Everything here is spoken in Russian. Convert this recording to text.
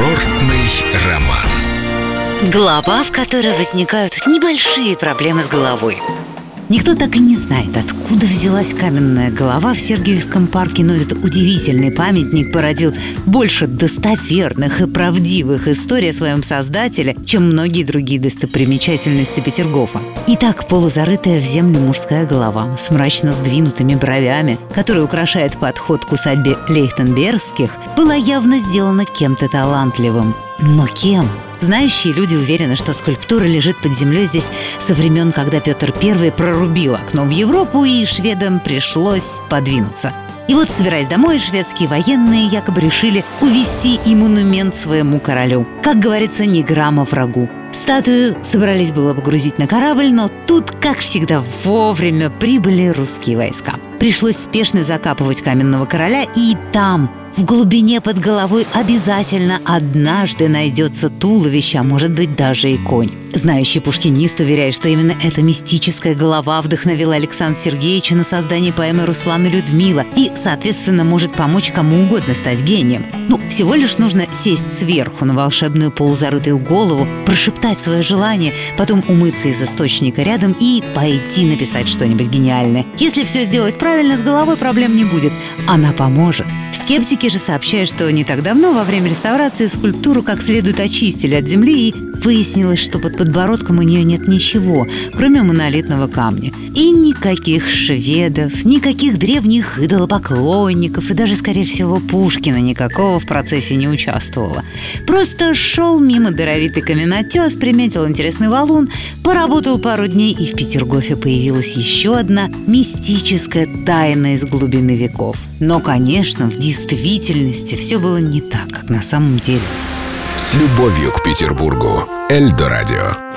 Курортный роман. Глава, в которой возникают небольшие проблемы с головой. Никто так и не знает, откуда взялась каменная голова в Сергиевском парке, но этот удивительный памятник породил больше достоверных и правдивых историй о своем создателе, чем многие другие достопримечательности Петергофа. Итак, полузарытая в землю мужская голова с мрачно сдвинутыми бровями, которая украшает подход к усадьбе Лейхтенбергских, была явно сделана кем-то талантливым. Но кем? Знающие люди уверены, что скульптура лежит под землей здесь со времен, когда Петр I прорубил окно в Европу, и шведам пришлось подвинуться. И вот, собираясь домой, шведские военные якобы решили увести и монумент своему королю. Как говорится, ни грамма врагу. Статую собрались было погрузить на корабль, но тут, как всегда, вовремя прибыли русские войска. Пришлось спешно закапывать каменного короля, и там, в глубине под головой обязательно однажды найдется туловище, а может быть даже и конь. Знающий пушкинист уверяет, что именно эта мистическая голова вдохновила Александра Сергеевича на создание поэмы «Руслан и Людмила» и, соответственно, может помочь кому угодно стать гением. Ну, всего лишь нужно сесть сверху на волшебную полузарытую голову, прошептать свое желание, потом умыться из источника рядом и пойти написать что-нибудь гениальное. Если все сделать правильно, с головой проблем не будет. Она поможет. Скептики же сообщают, что не так давно, во время реставрации, скульптуру как следует очистили от земли и выяснилось, что под подбородком у нее нет ничего, кроме монолитного камня. И никаких шведов, никаких древних идолопоклонников и даже, скорее всего, Пушкина никакого в процессе не участвовало. Просто шел мимо даровитый каменотес, приметил интересный валун, поработал пару дней, и в Петергофе появилась еще одна мистическая тайна из глубины веков. Но, конечно, в действительности все было не так, как на самом деле. С любовью к Петербургу. Эльдо радио.